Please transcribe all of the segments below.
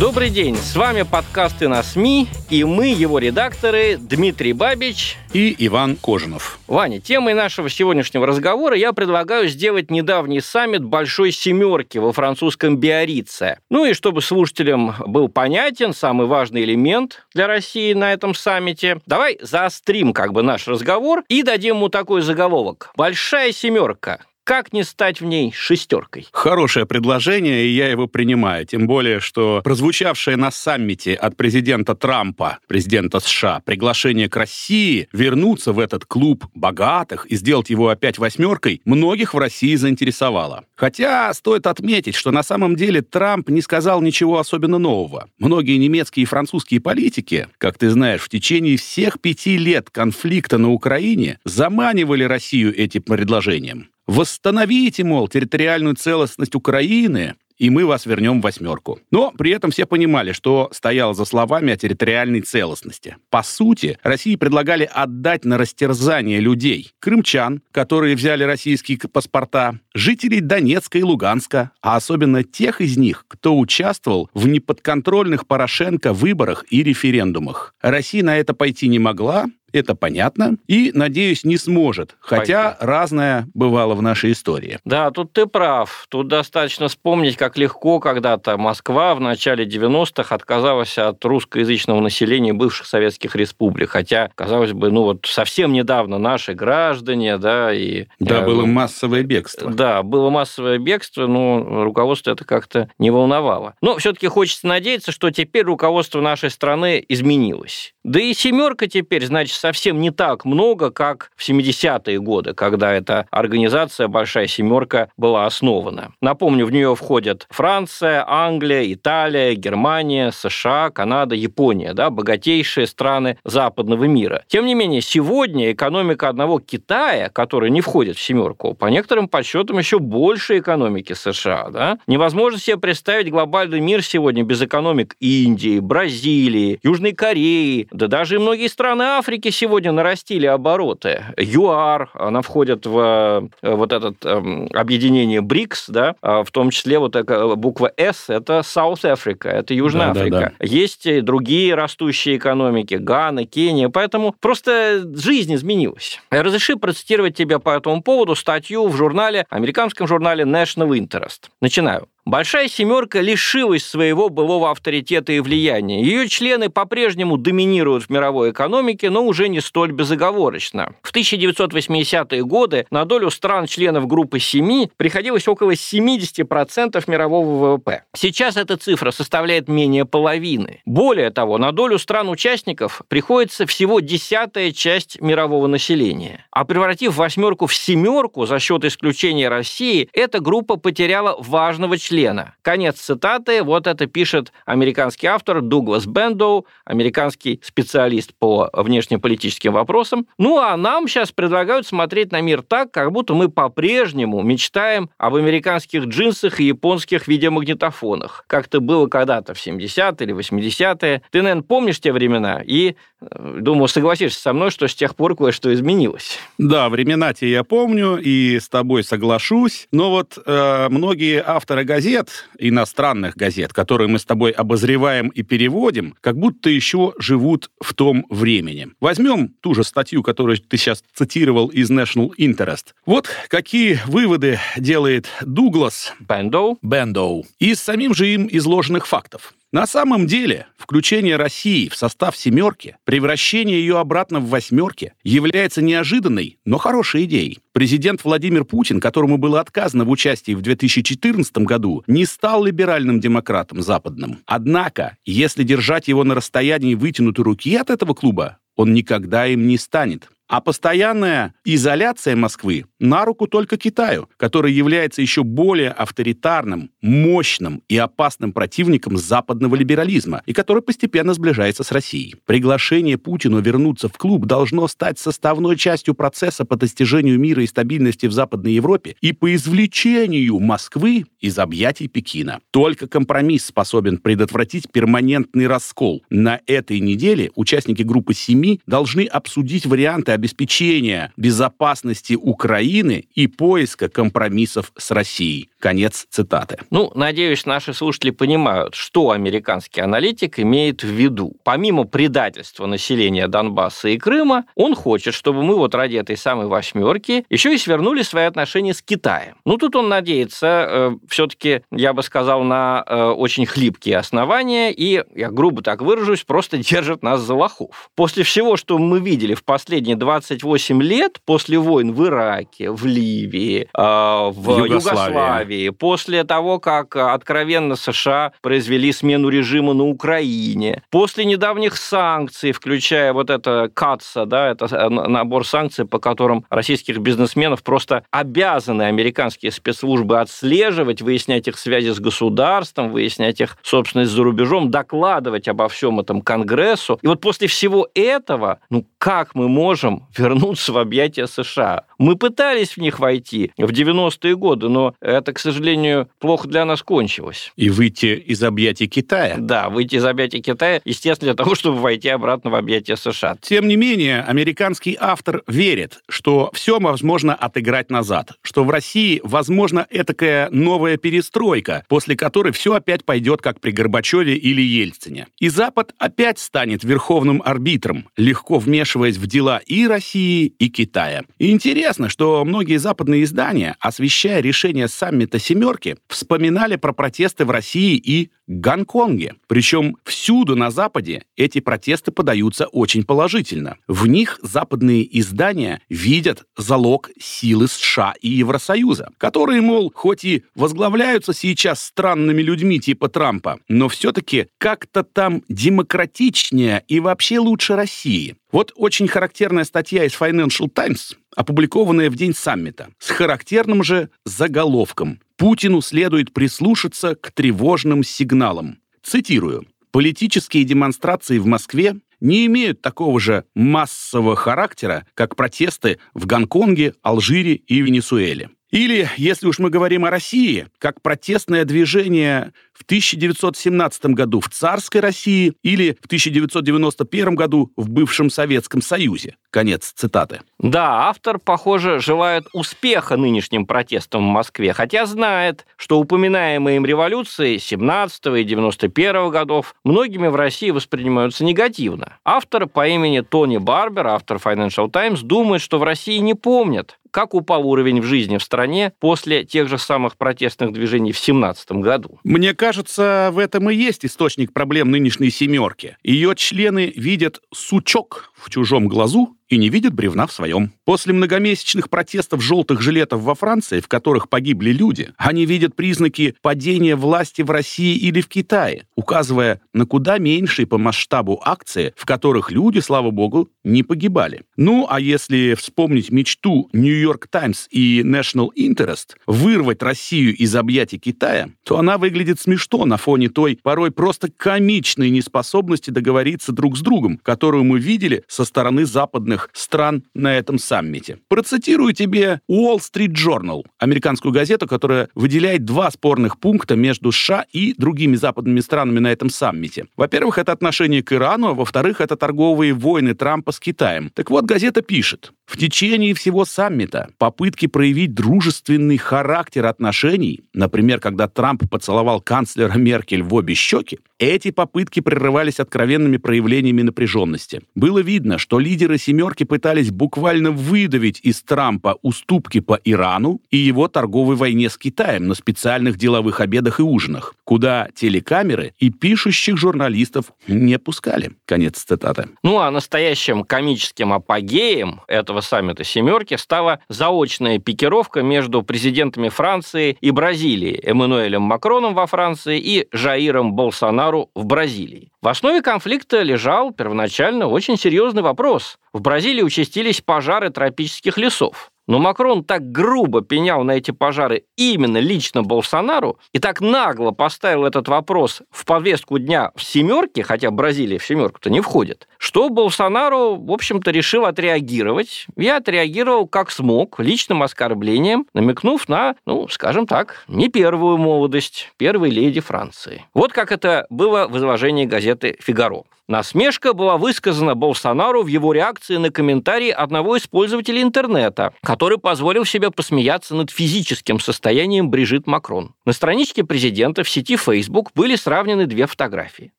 Добрый день, с вами подкасты на СМИ, и мы, его редакторы, Дмитрий Бабич и Иван Кожинов. Ваня, темой нашего сегодняшнего разговора я предлагаю сделать недавний саммит Большой Семерки во французском Биорице. Ну и чтобы слушателям был понятен самый важный элемент для России на этом саммите, давай заострим как бы наш разговор и дадим ему такой заголовок. Большая Семерка. Как не стать в ней шестеркой? Хорошее предложение, и я его принимаю. Тем более, что прозвучавшее на саммите от президента Трампа, президента США, приглашение к России вернуться в этот клуб богатых и сделать его опять восьмеркой, многих в России заинтересовало. Хотя стоит отметить, что на самом деле Трамп не сказал ничего особенно нового. Многие немецкие и французские политики, как ты знаешь, в течение всех пяти лет конфликта на Украине заманивали Россию этим предложением. Восстановите, мол, территориальную целостность Украины, и мы вас вернем в восьмерку. Но при этом все понимали, что стояло за словами о территориальной целостности. По сути, России предлагали отдать на растерзание людей. Крымчан, которые взяли российские паспорта, жителей Донецка и Луганска, а особенно тех из них, кто участвовал в неподконтрольных Порошенко выборах и референдумах. Россия на это пойти не могла, это понятно. И, надеюсь, не сможет. Хотя Пойти. разное бывало в нашей истории. Да, тут ты прав. Тут достаточно вспомнить, как легко когда-то Москва в начале 90-х отказалась от русскоязычного населения бывших советских республик. Хотя, казалось бы, ну вот совсем недавно наши граждане, да, и... Да, э, было массовое бегство. Да, было массовое бегство, но руководство это как-то не волновало. Но все-таки хочется надеяться, что теперь руководство нашей страны изменилось. Да и семерка теперь, значит, совсем не так много, как в 70-е годы, когда эта организация «Большая семерка» была основана. Напомню, в нее входят Франция, Англия, Италия, Германия, США, Канада, Япония, да, богатейшие страны западного мира. Тем не менее, сегодня экономика одного Китая, который не входит в семерку, по некоторым подсчетам еще больше экономики США. Да? Невозможно себе представить глобальный мир сегодня без экономик Индии, Бразилии, Южной Кореи, да даже и многие страны Африки сегодня нарастили обороты. ЮАР, она входит в э, вот это эм, объединение БРИКС, да, а в том числе вот эта буква С, это South Africa, это Южная да, Африка. Да, да. Есть и другие растущие экономики, Гана, Кения, поэтому просто жизнь изменилась. Разреши процитировать тебе по этому поводу статью в журнале, американском журнале National Interest. Начинаю. Большая семерка лишилась своего былого авторитета и влияния. Ее члены по-прежнему доминируют в мировой экономике, но уже не столь безоговорочно. В 1980-е годы на долю стран-членов группы семи приходилось около 70% мирового ВВП. Сейчас эта цифра составляет менее половины. Более того, на долю стран-участников приходится всего десятая часть мирового населения. А превратив восьмерку в семерку за счет исключения России, эта группа потеряла важного члена члена. Конец цитаты. Вот это пишет американский автор Дуглас Бендоу, американский специалист по внешнеполитическим вопросам. Ну, а нам сейчас предлагают смотреть на мир так, как будто мы по-прежнему мечтаем об американских джинсах и японских видеомагнитофонах, как это было когда-то в 70-е или 80-е. Ты, наверное, помнишь те времена и, э, думаю, согласишься со мной, что с тех пор кое-что изменилось. Да, времена те я помню и с тобой соглашусь, но вот э, многие авторы газет газет, иностранных газет, которые мы с тобой обозреваем и переводим, как будто еще живут в том времени. Возьмем ту же статью, которую ты сейчас цитировал из National Interest. Вот какие выводы делает Дуглас Бендоу, Бендоу из самим же им изложенных фактов. На самом деле, включение России в состав «семерки», превращение ее обратно в «восьмерки» является неожиданной, но хорошей идеей. Президент Владимир Путин, которому было отказано в участии в 2014 году, не стал либеральным демократом западным. Однако, если держать его на расстоянии вытянутой руки от этого клуба, он никогда им не станет. А постоянная изоляция Москвы на руку только Китаю, который является еще более авторитарным, мощным и опасным противником западного либерализма и который постепенно сближается с Россией. Приглашение Путину вернуться в клуб должно стать составной частью процесса по достижению мира и стабильности в Западной Европе и по извлечению Москвы из объятий Пекина. Только компромисс способен предотвратить перманентный раскол. На этой неделе участники группы «Семи» должны обсудить варианты обеспечения безопасности Украины и поиска компромиссов с Россией. Конец цитаты. Ну, надеюсь, наши слушатели понимают, что американский аналитик имеет в виду. Помимо предательства населения Донбасса и Крыма, он хочет, чтобы мы вот ради этой самой восьмерки еще и свернули свои отношения с Китаем. Ну, тут он надеется э, все-таки, я бы сказал, на э, очень хлипкие основания и, я грубо так выражусь, просто держит нас за лохов. После всего, что мы видели в последние 28 лет, после войн в Ираке, в Ливии, э, в Югославии, Югославии после того, как откровенно США произвели смену режима на Украине, после недавних санкций, включая вот это КАТСа, да, это набор санкций, по которым российских бизнесменов просто обязаны американские спецслужбы отслеживать, выяснять их связи с государством, выяснять их собственность за рубежом, докладывать обо всем этом Конгрессу. И вот после всего этого, ну как мы можем вернуться в объятия США? Мы пытались в них войти в 90-е годы, но это, к сожалению, плохо для нас кончилось. И выйти из объятий Китая. Да, выйти из объятий Китая, естественно, для того, чтобы войти обратно в объятия США. Тем не менее, американский автор верит, что все возможно отыграть назад, что в России возможна этакая новая перестройка, после которой все опять пойдет как при Горбачеве или Ельцине. И Запад опять станет верховным арбитром, легко вмешиваясь в дела и России, и Китая. Интересно, что многие западные издания, освещая решение саммита «семерки» вспоминали про протесты в России и Гонконге. Причем всюду на Западе эти протесты подаются очень положительно. В них западные издания видят залог силы США и Евросоюза, которые, мол, хоть и возглавляются сейчас странными людьми типа Трампа, но все-таки как-то там демократичнее и вообще лучше России. Вот очень характерная статья из Financial Times, опубликованная в день саммита, с характерным же заголовком «Путину следует прислушаться к тревожным сигналам». Цитирую. «Политические демонстрации в Москве не имеют такого же массового характера, как протесты в Гонконге, Алжире и Венесуэле. Или, если уж мы говорим о России, как протестное движение в 1917 году в царской России или в 1991 году в бывшем Советском Союзе. Конец цитаты. Да, автор, похоже, желает успеха нынешним протестам в Москве, хотя знает, что упоминаемые им революции 17 и 91 годов многими в России воспринимаются негативно. Автор по имени Тони Барбер, автор Financial Times, думает, что в России не помнят, как упал уровень в жизни в стране после тех же самых протестных движений в 2017 году. Мне кажется, в этом и есть источник проблем нынешней «семерки». Ее члены видят сучок в чужом глазу и не видят бревна в своем. После многомесячных протестов желтых жилетов во Франции, в которых погибли люди, они видят признаки падения власти в России или в Китае, указывая на куда меньшие по масштабу акции, в которых люди, слава богу, не погибали. Ну, а если вспомнить мечту Нью-Йорк Таймс и National Interest вырвать Россию из объятий Китая, то она выглядит смешно на фоне той порой просто комичной неспособности договориться друг с другом, которую мы видели со стороны западных крупных стран на этом саммите. Процитирую тебе Wall Street Journal, американскую газету, которая выделяет два спорных пункта между США и другими западными странами на этом саммите. Во-первых, это отношение к Ирану, а во-вторых, это торговые войны Трампа с Китаем. Так вот, газета пишет, в течение всего саммита попытки проявить дружественный характер отношений, например, когда Трамп поцеловал канцлера Меркель в обе щеки, эти попытки прерывались откровенными проявлениями напряженности. Было видно, что лидеры «семерки» пытались буквально выдавить из Трампа уступки по Ирану и его торговой войне с Китаем на специальных деловых обедах и ужинах, куда телекамеры и пишущих журналистов не пускали. Конец цитаты. Ну а настоящим комическим апогеем этого саммита «семерки» стала заочная пикировка между президентами Франции и Бразилии, Эммануэлем Макроном во Франции и Жаиром Болсонару в Бразилии. В основе конфликта лежал первоначально очень серьезный вопрос. В Бразилии участились пожары тропических лесов. Но Макрон так грубо пенял на эти пожары именно лично Болсонару и так нагло поставил этот вопрос в повестку дня в семерке, хотя Бразилия в семерку-то не входит, что Болсонару, в общем-то, решил отреагировать. Я отреагировал как смог, личным оскорблением, намекнув на, ну, скажем так, не первую молодость первой леди Франции. Вот как это было в изложении газеты «Фигаро». Насмешка была высказана Болсонару в его реакции на комментарий одного из пользователей интернета, который позволил себе посмеяться над физическим состоянием Брижит Макрон. На страничке президента в сети Facebook были сравнены две фотографии.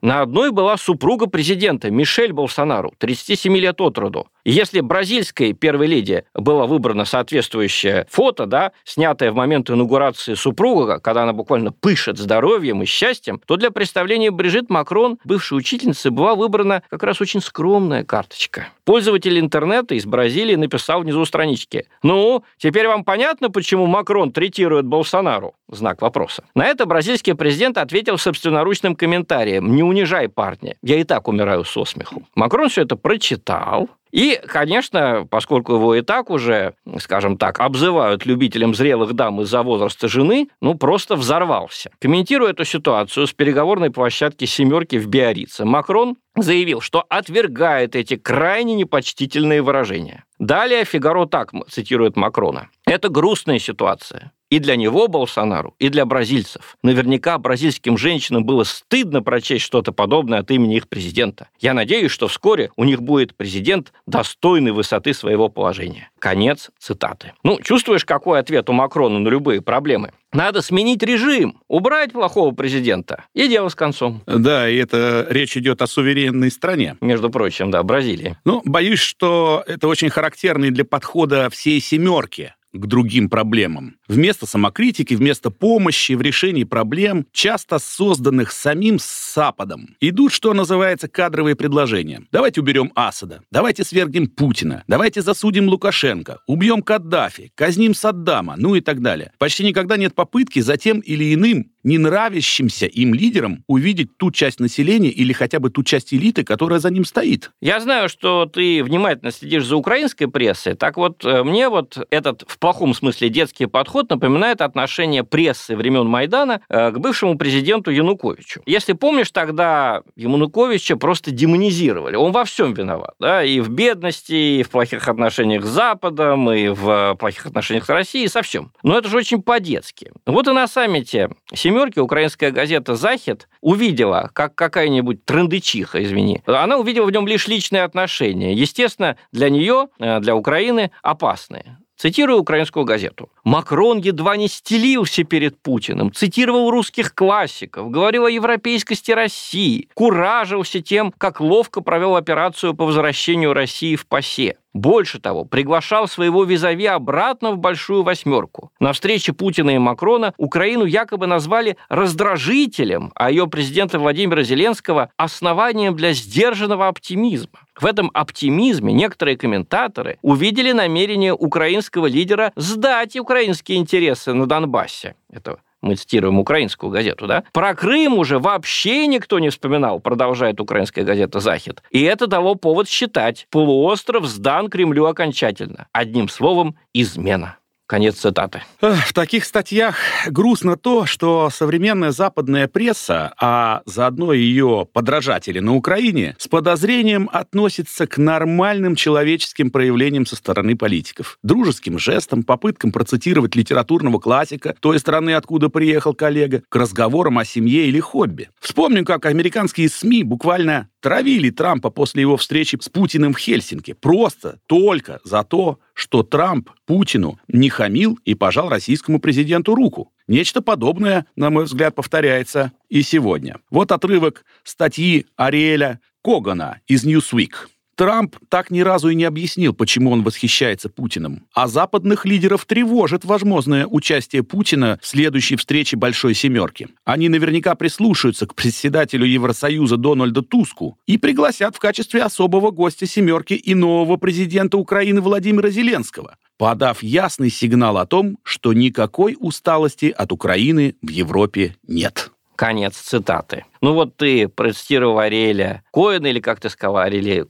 На одной была супруга президента Мишель Болсонару, 37 лет от роду. Если бразильской первой леди было выбрано соответствующее фото, да, снятое в момент инаугурации супруга, когда она буквально пышет здоровьем и счастьем, то для представления Брижит Макрон, бывшей учительницы, была выбрана как раз очень скромная карточка. Пользователь интернета из Бразилии написал внизу странички. Ну, теперь вам понятно, почему Макрон третирует Болсонару? Знак вопроса. На это бразильский президент ответил собственноручным комментарием. Не унижай парня, я и так умираю со смеху. Макрон все это прочитал, и, конечно, поскольку его и так уже, скажем так, обзывают любителем зрелых дам из-за возраста жены, ну, просто взорвался. Комментируя эту ситуацию с переговорной площадки «семерки» в Биорице, Макрон заявил, что отвергает эти крайне непочтительные выражения. Далее Фигаро так цитирует Макрона. «Это грустная ситуация. И для него, Болсонару, и для бразильцев. Наверняка бразильским женщинам было стыдно прочесть что-то подобное от имени их президента. Я надеюсь, что вскоре у них будет президент, достойный высоты своего положения. Конец цитаты. Ну, чувствуешь, какой ответ у Макрона на любые проблемы? Надо сменить режим, убрать плохого президента, и дело с концом. Да, и это речь идет о суверенной стране. Между прочим, да, Бразилии. Ну, боюсь, что это очень характерный для подхода всей семерки к другим проблемам. Вместо самокритики, вместо помощи в решении проблем, часто созданных самим Западом, идут, что называется, кадровые предложения. Давайте уберем Асада, давайте свергнем Путина, давайте засудим Лукашенко, убьем Каддафи, казним Саддама, ну и так далее. Почти никогда нет попытки за тем или иным не нравящимся им лидерам увидеть ту часть населения или хотя бы ту часть элиты, которая за ним стоит. Я знаю, что ты внимательно следишь за украинской прессой. Так вот, э, мне вот этот в плохом смысле детский подход напоминает отношение прессы времен Майдана э, к бывшему президенту Януковичу. Если помнишь, тогда Януковича просто демонизировали. Он во всем виноват. Да? И в бедности, и в плохих отношениях с Западом, и в плохих отношениях с Россией, со всем. Но это же очень по-детски. Вот и на саммите семерки украинская газета «Захид» увидела, как какая-нибудь трендычиха, извини, она увидела в нем лишь личные отношения. Естественно, для нее, э, для Украины опасные. Цитирую украинскую газету. Макрон едва не стелился перед Путиным, цитировал русских классиков, говорил о европейскости России, куражился тем, как ловко провел операцию по возвращению России в ПАСЕ. Больше того, приглашал своего визави обратно в Большую Восьмерку. На встрече Путина и Макрона Украину якобы назвали раздражителем, а ее президента Владимира Зеленского – основанием для сдержанного оптимизма. В этом оптимизме некоторые комментаторы увидели намерение украинского лидера сдать украинские интересы на Донбассе. Это мы цитируем украинскую газету, да? Про Крым уже вообще никто не вспоминал, продолжает украинская газета «Захид». И это дало повод считать, полуостров сдан Кремлю окончательно. Одним словом, измена. Конец цитаты. В таких статьях грустно то, что современная западная пресса, а заодно ее подражатели на Украине, с подозрением относится к нормальным человеческим проявлениям со стороны политиков. Дружеским жестам, попыткам процитировать литературного классика той страны, откуда приехал коллега, к разговорам о семье или хобби. Вспомним, как американские СМИ буквально травили Трампа после его встречи с Путиным в Хельсинки. Просто только за то, что Трамп Путину не хамил и пожал российскому президенту руку. Нечто подобное, на мой взгляд, повторяется и сегодня. Вот отрывок статьи Ариэля Когана из Newsweek. Трамп так ни разу и не объяснил, почему он восхищается Путиным. А западных лидеров тревожит возможное участие Путина в следующей встрече Большой Семерки. Они наверняка прислушаются к председателю Евросоюза Дональду Туску и пригласят в качестве особого гостя Семерки и нового президента Украины Владимира Зеленского, подав ясный сигнал о том, что никакой усталости от Украины в Европе нет. Конец цитаты. Ну вот ты процитировал Ариэля Коэна, или как ты сказал,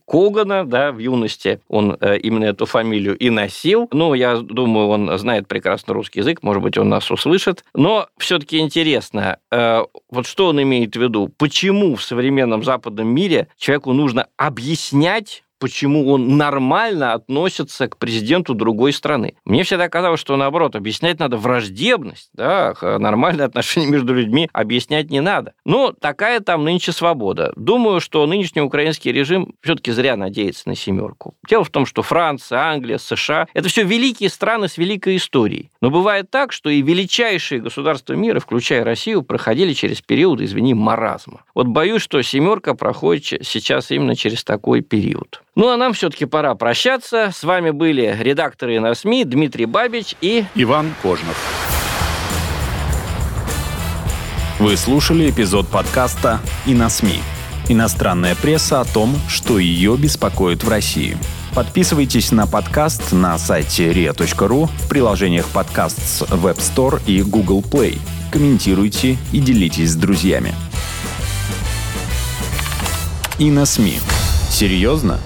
Когана, да, в юности он э, именно эту фамилию и носил. Ну, я думаю, он знает прекрасно русский язык, может быть, он нас услышит. Но все-таки интересно, э, вот что он имеет в виду? Почему в современном западном мире человеку нужно объяснять, почему он нормально относится к президенту другой страны. Мне всегда казалось, что наоборот, объяснять надо враждебность, да, нормальные отношения между людьми объяснять не надо. Но такая там нынче свобода. Думаю, что нынешний украинский режим все-таки зря надеется на семерку. Дело в том, что Франция, Англия, США – это все великие страны с великой историей. Но бывает так, что и величайшие государства мира, включая Россию, проходили через период, извини, маразма. Вот боюсь, что семерка проходит сейчас именно через такой период. Ну, а нам все-таки пора прощаться. С вами были редакторы на СМИ Дмитрий Бабич и... Иван Кожнов. Вы слушали эпизод подкаста «И на СМИ». Иностранная пресса о том, что ее беспокоит в России. Подписывайтесь на подкаст на сайте ria.ru, в приложениях подкаст с Web Store и Google Play. Комментируйте и делитесь с друзьями. И на СМИ. Серьезно?